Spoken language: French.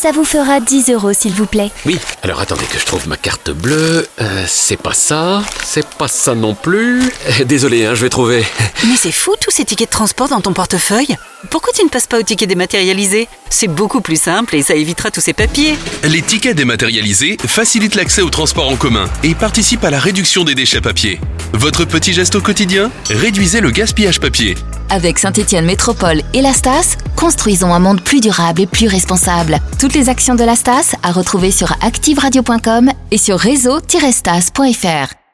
Ça vous fera 10 euros, s'il vous plaît. Oui, alors attendez que je trouve ma carte bleue. Euh, c'est pas ça, c'est pas ça non plus. Euh, Désolé, hein, je vais trouver. Mais c'est fou tous ces tickets de transport dans ton portefeuille. Pourquoi tu ne passes pas au ticket dématérialisé C'est beaucoup plus simple et ça évitera tous ces papiers. Les tickets dématérialisés facilitent l'accès au transport en commun et participent à la réduction des déchets papier. Votre petit geste au quotidien? Réduisez le gaspillage papier. Avec Saint-Étienne Métropole et la Stas, construisons un monde plus durable et plus responsable. Toutes les actions de la Stas à retrouver sur activeradio.com et sur réseau-stas.fr.